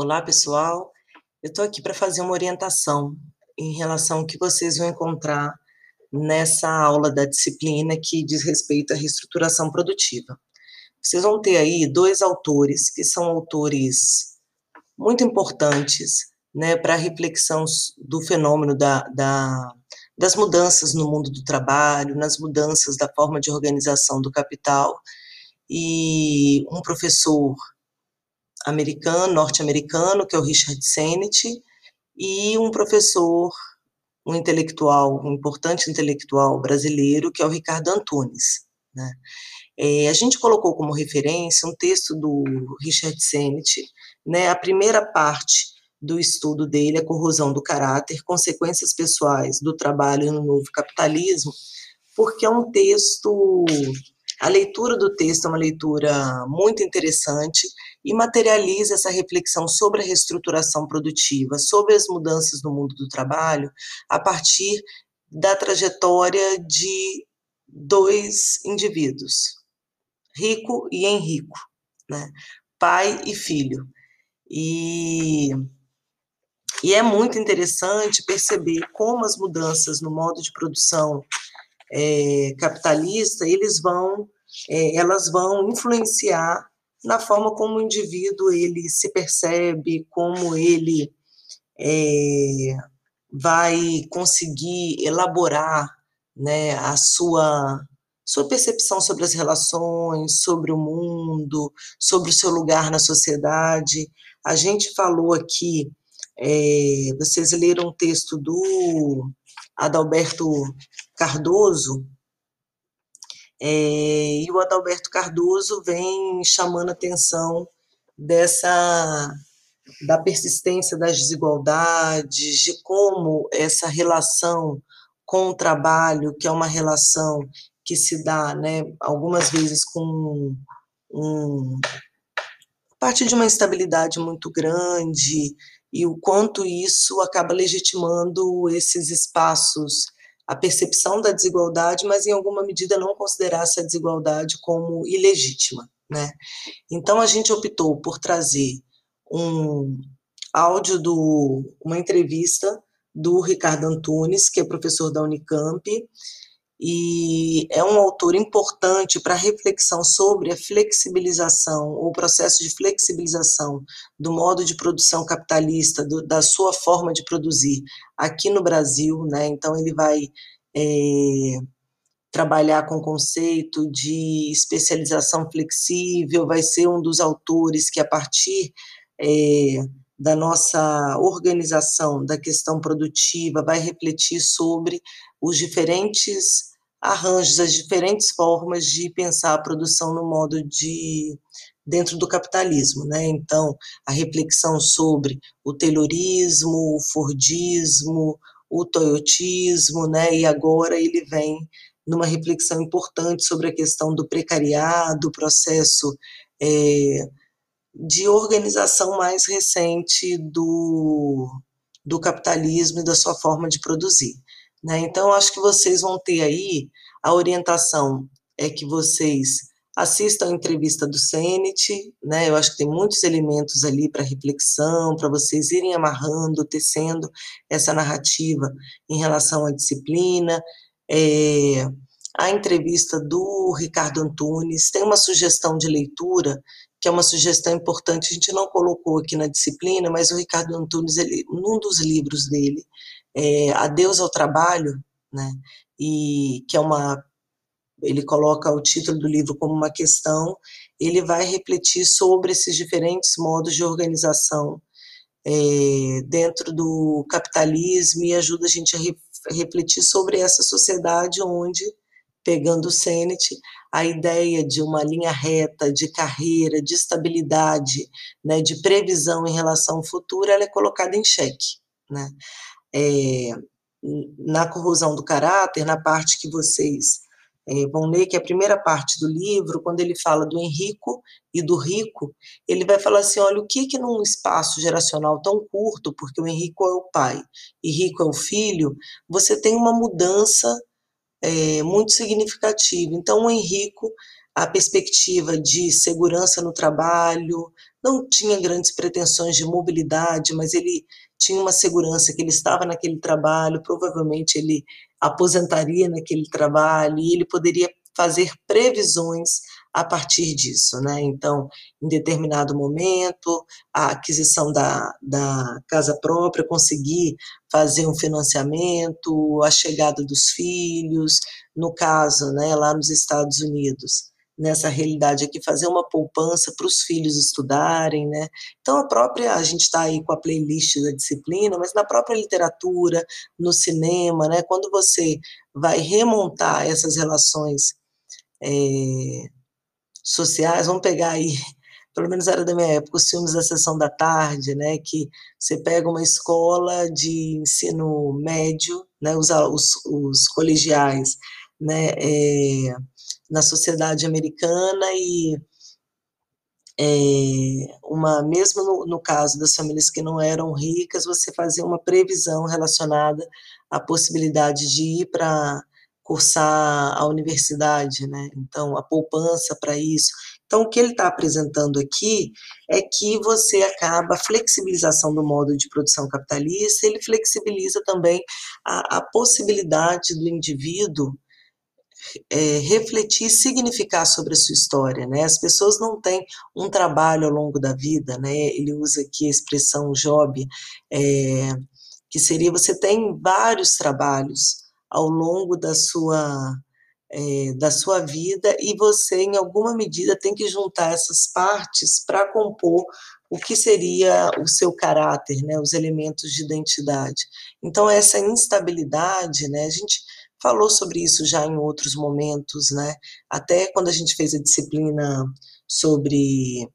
Olá, pessoal. Eu estou aqui para fazer uma orientação em relação ao que vocês vão encontrar nessa aula da disciplina que diz respeito à reestruturação produtiva. Vocês vão ter aí dois autores que são autores muito importantes né, para a reflexão do fenômeno da, da, das mudanças no mundo do trabalho, nas mudanças da forma de organização do capital, e um professor americano, norte-americano, que é o Richard Sennett, e um professor, um intelectual, um importante intelectual brasileiro, que é o Ricardo Antunes. Né? É, a gente colocou como referência um texto do Richard Sennett, né, a primeira parte do estudo dele, a corrosão do caráter, consequências pessoais do trabalho no novo capitalismo, porque é um texto, a leitura do texto é uma leitura muito interessante e materializa essa reflexão sobre a reestruturação produtiva, sobre as mudanças no mundo do trabalho, a partir da trajetória de dois indivíduos, Rico e Henrico, né? pai e filho. E e é muito interessante perceber como as mudanças no modo de produção é, capitalista eles vão, é, elas vão influenciar na forma como o indivíduo ele se percebe, como ele é, vai conseguir elaborar né, a sua sua percepção sobre as relações, sobre o mundo, sobre o seu lugar na sociedade. A gente falou aqui é, vocês leram um texto do Adalberto Cardoso, é, e o Adalberto Cardoso vem chamando a atenção dessa da persistência das desigualdades, de como essa relação com o trabalho, que é uma relação que se dá, né, algumas vezes com um, a partir de uma instabilidade muito grande, e o quanto isso acaba legitimando esses espaços, a percepção da desigualdade, mas em alguma medida não considerar essa desigualdade como ilegítima. Né? Então a gente optou por trazer um áudio do uma entrevista do Ricardo Antunes, que é professor da Unicamp, e é um autor importante para reflexão sobre a flexibilização, o processo de flexibilização do modo de produção capitalista, do, da sua forma de produzir aqui no Brasil, né? Então ele vai é, trabalhar com o conceito de especialização flexível, vai ser um dos autores que a partir é, da nossa organização da questão produtiva vai refletir sobre os diferentes arranjos, as diferentes formas de pensar a produção no modo de dentro do capitalismo, né? Então, a reflexão sobre o taylorismo, o fordismo, o toyotismo, né? E agora ele vem numa reflexão importante sobre a questão do precariado, o processo é, de organização mais recente do, do capitalismo e da sua forma de produzir. Né? Então, acho que vocês vão ter aí a orientação é que vocês assistam a entrevista do Senet, né? Eu acho que tem muitos elementos ali para reflexão, para vocês irem amarrando, tecendo essa narrativa em relação à disciplina. É, a entrevista do Ricardo Antunes tem uma sugestão de leitura que é uma sugestão importante. A gente não colocou aqui na disciplina, mas o Ricardo Antunes, ele, num dos livros dele, é, Adeus ao Trabalho, né, e que é uma ele coloca o título do livro como uma questão, ele vai refletir sobre esses diferentes modos de organização é, dentro do capitalismo e ajuda a gente a re, refletir sobre essa sociedade onde, pegando o Sennett, a ideia de uma linha reta, de carreira, de estabilidade, né, de previsão em relação ao futuro, ela é colocada em xeque. Né? É, na corrosão do caráter, na parte que vocês é, vão ler, que é a primeira parte do livro, quando ele fala do Henrico e do Rico, ele vai falar assim: olha, o que que num espaço geracional tão curto, porque o Henrico é o pai e Rico é o filho, você tem uma mudança é, muito significativa. Então, o Henrico, a perspectiva de segurança no trabalho, não tinha grandes pretensões de mobilidade, mas ele tinha uma segurança que ele estava naquele trabalho, provavelmente ele aposentaria naquele trabalho e ele poderia fazer previsões a partir disso, né? Então, em determinado momento, a aquisição da, da casa própria, conseguir fazer um financiamento, a chegada dos filhos, no caso, né, lá nos Estados Unidos, nessa realidade aqui, fazer uma poupança para os filhos estudarem, né? Então, a própria, a gente está aí com a playlist da disciplina, mas na própria literatura, no cinema, né? Quando você vai remontar essas relações é, sociais, vamos pegar aí, pelo menos era da minha época, os filmes da Sessão da Tarde, né, que você pega uma escola de ensino médio, né, os, os, os colegiais, né, é, na sociedade americana e é, uma mesmo no, no, caso das famílias que não eram ricas, você fazia uma previsão relacionada à possibilidade de ir para cursar a universidade, né? Então, a poupança para isso. Então, o que ele está apresentando aqui é que você acaba a flexibilização do modo de produção capitalista, ele flexibiliza também a, a possibilidade do indivíduo é, refletir e significar sobre a sua história, né? As pessoas não têm um trabalho ao longo da vida, né? Ele usa aqui a expressão job, é, que seria você tem vários trabalhos ao longo da sua é, da sua vida e você, em alguma medida, tem que juntar essas partes para compor o que seria o seu caráter, né, os elementos de identidade. Então, essa instabilidade, né, a gente falou sobre isso já em outros momentos, né, até quando a gente fez a disciplina sobre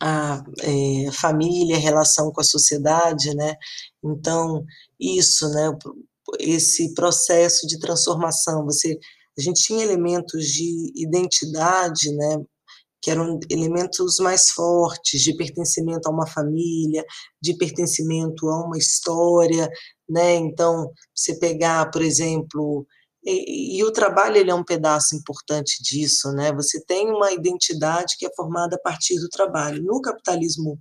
a é, família, relação com a sociedade, né, então, isso, né, esse processo de transformação. Você, a gente tinha elementos de identidade, né, que eram elementos mais fortes de pertencimento a uma família, de pertencimento a uma história, né? Então, você pegar, por exemplo, e, e, o trabalho ele é um pedaço importante disso, né? Você tem uma identidade que é formada a partir do trabalho. No capitalismo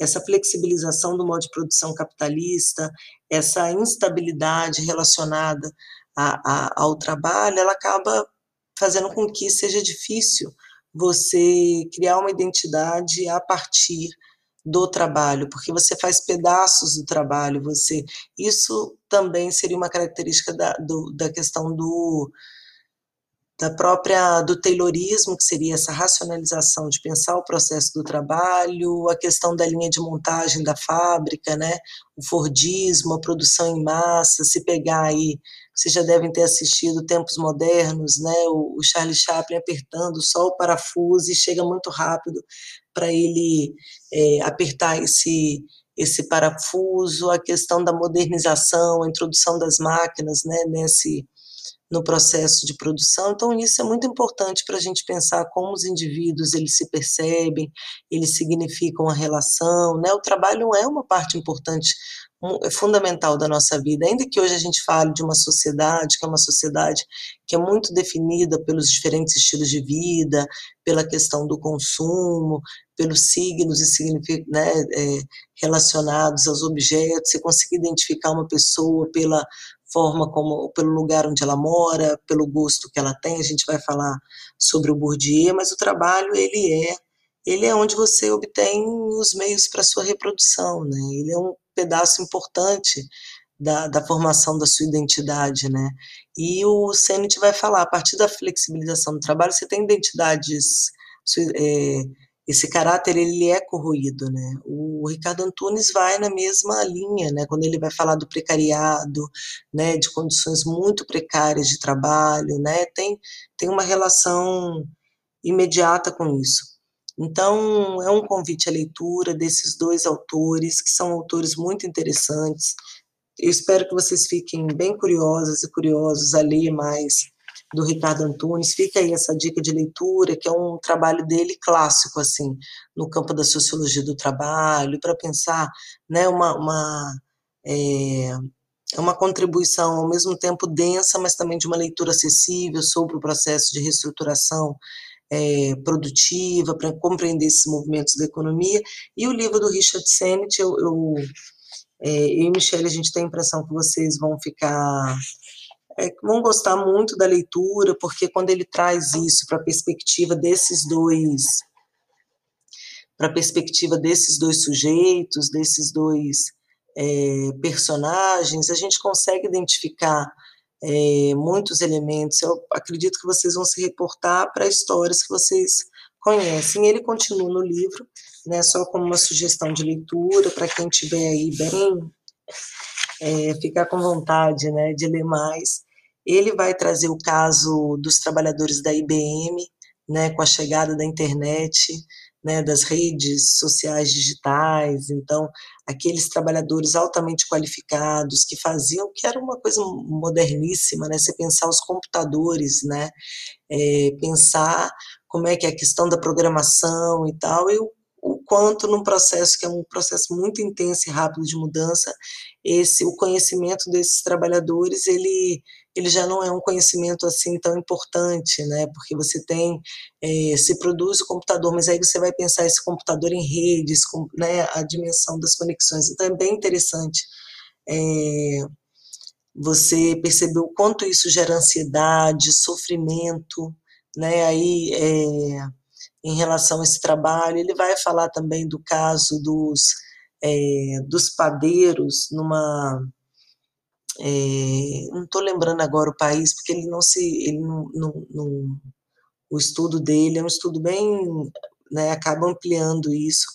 essa flexibilização do modo de produção capitalista, essa instabilidade relacionada a, a, ao trabalho, ela acaba fazendo com que seja difícil você criar uma identidade a partir do trabalho, porque você faz pedaços do trabalho, você isso também seria uma característica da, do, da questão do da própria do Taylorismo, que seria essa racionalização de pensar o processo do trabalho, a questão da linha de montagem da fábrica, né? O Fordismo, a produção em massa, se pegar aí, vocês já devem ter assistido Tempos Modernos, né? O, o Charlie Chaplin apertando só o parafuso e chega muito rápido para ele é, apertar esse esse parafuso, a questão da modernização, a introdução das máquinas, né? Nesse no processo de produção. Então, isso é muito importante para a gente pensar como os indivíduos eles se percebem, eles significam a relação. Né? O trabalho é uma parte importante, é fundamental da nossa vida. Ainda que hoje a gente fale de uma sociedade, que é uma sociedade que é muito definida pelos diferentes estilos de vida, pela questão do consumo, pelos signos e né, é, relacionados aos objetos, você conseguir identificar uma pessoa pela forma como, pelo lugar onde ela mora, pelo gosto que ela tem, a gente vai falar sobre o Bourdieu, mas o trabalho, ele é, ele é onde você obtém os meios para sua reprodução, né? Ele é um pedaço importante da, da formação da sua identidade, né? E o Sennett vai falar, a partir da flexibilização do trabalho, você tem identidades é, esse caráter ele é corroído, né? O Ricardo Antunes vai na mesma linha, né? Quando ele vai falar do precariado, né? De condições muito precárias de trabalho, né? Tem tem uma relação imediata com isso. Então é um convite à leitura desses dois autores que são autores muito interessantes. Eu espero que vocês fiquem bem curiosas e curiosos a ler mais do Ricardo Antunes. Fica aí essa dica de leitura, que é um trabalho dele clássico, assim, no campo da sociologia do trabalho, para pensar né, uma, uma, é, é uma contribuição ao mesmo tempo densa, mas também de uma leitura acessível sobre o processo de reestruturação é, produtiva, para compreender esses movimentos da economia. E o livro do Richard Sennett, eu, eu, é, eu e Michelle, a gente tem a impressão que vocês vão ficar é, vão gostar muito da leitura, porque quando ele traz isso para a perspectiva desses dois para a perspectiva desses dois sujeitos, desses dois é, personagens, a gente consegue identificar é, muitos elementos. Eu acredito que vocês vão se reportar para histórias que vocês conhecem. Ele continua no livro, né, só como uma sugestão de leitura, para quem tiver aí bem, é, ficar com vontade né, de ler mais. Ele vai trazer o caso dos trabalhadores da IBM, né, com a chegada da internet, né, das redes sociais digitais, então aqueles trabalhadores altamente qualificados que faziam, que era uma coisa moderníssima, né, você pensar os computadores, né, é, pensar como é que é a questão da programação e tal, e o, o quanto num processo que é um processo muito intenso e rápido de mudança, esse o conhecimento desses trabalhadores ele ele já não é um conhecimento assim tão importante, né? Porque você tem é, se produz o computador, mas aí você vai pensar esse computador em redes, com, né? A dimensão das conexões. Então é bem interessante. É, você percebeu o quanto isso gera ansiedade, sofrimento, né? Aí é, em relação a esse trabalho, ele vai falar também do caso dos é, dos padeiros numa é, não estou lembrando agora o país porque ele não se ele não, não, não, o estudo dele é um estudo bem né, acaba ampliando isso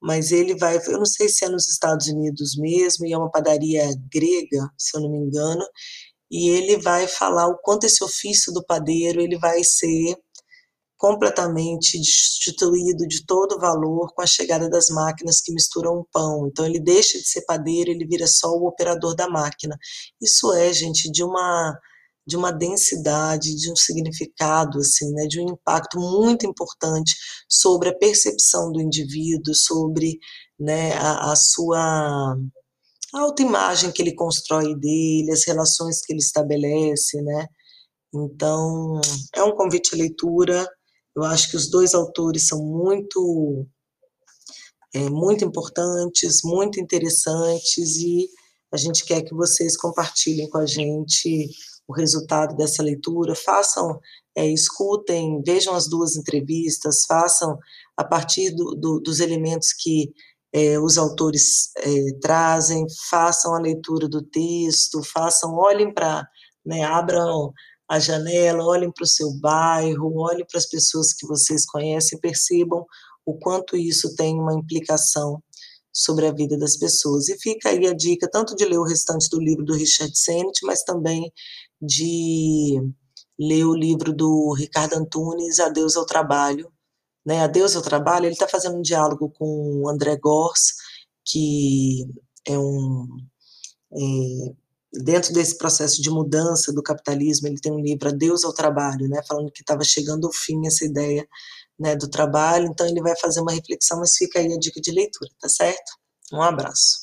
mas ele vai eu não sei se é nos Estados Unidos mesmo e é uma padaria grega se eu não me engano e ele vai falar o quanto esse ofício do padeiro ele vai ser completamente destituído de todo valor com a chegada das máquinas que misturam o pão. Então ele deixa de ser padeiro, ele vira só o operador da máquina. Isso é, gente, de uma de uma densidade, de um significado, assim, né, de um impacto muito importante sobre a percepção do indivíduo, sobre né, a, a sua autoimagem que ele constrói dele, as relações que ele estabelece, né? Então, é um convite à leitura, eu acho que os dois autores são muito, é, muito importantes, muito interessantes e a gente quer que vocês compartilhem com a gente o resultado dessa leitura, façam, é, escutem, vejam as duas entrevistas, façam a partir do, do, dos elementos que é, os autores é, trazem, façam a leitura do texto, façam, olhem para, né, abram a janela, olhem para o seu bairro, olhem para as pessoas que vocês conhecem, percebam o quanto isso tem uma implicação sobre a vida das pessoas. E fica aí a dica tanto de ler o restante do livro do Richard Sennett, mas também de ler o livro do Ricardo Antunes, Adeus ao Trabalho. Né? Adeus ao Trabalho, ele está fazendo um diálogo com o André Gors, que é um é, dentro desse processo de mudança do capitalismo, ele tem um livro Adeus ao Trabalho, né, falando que estava chegando ao fim essa ideia né, do trabalho, então ele vai fazer uma reflexão, mas fica aí a dica de leitura, tá certo? Um abraço.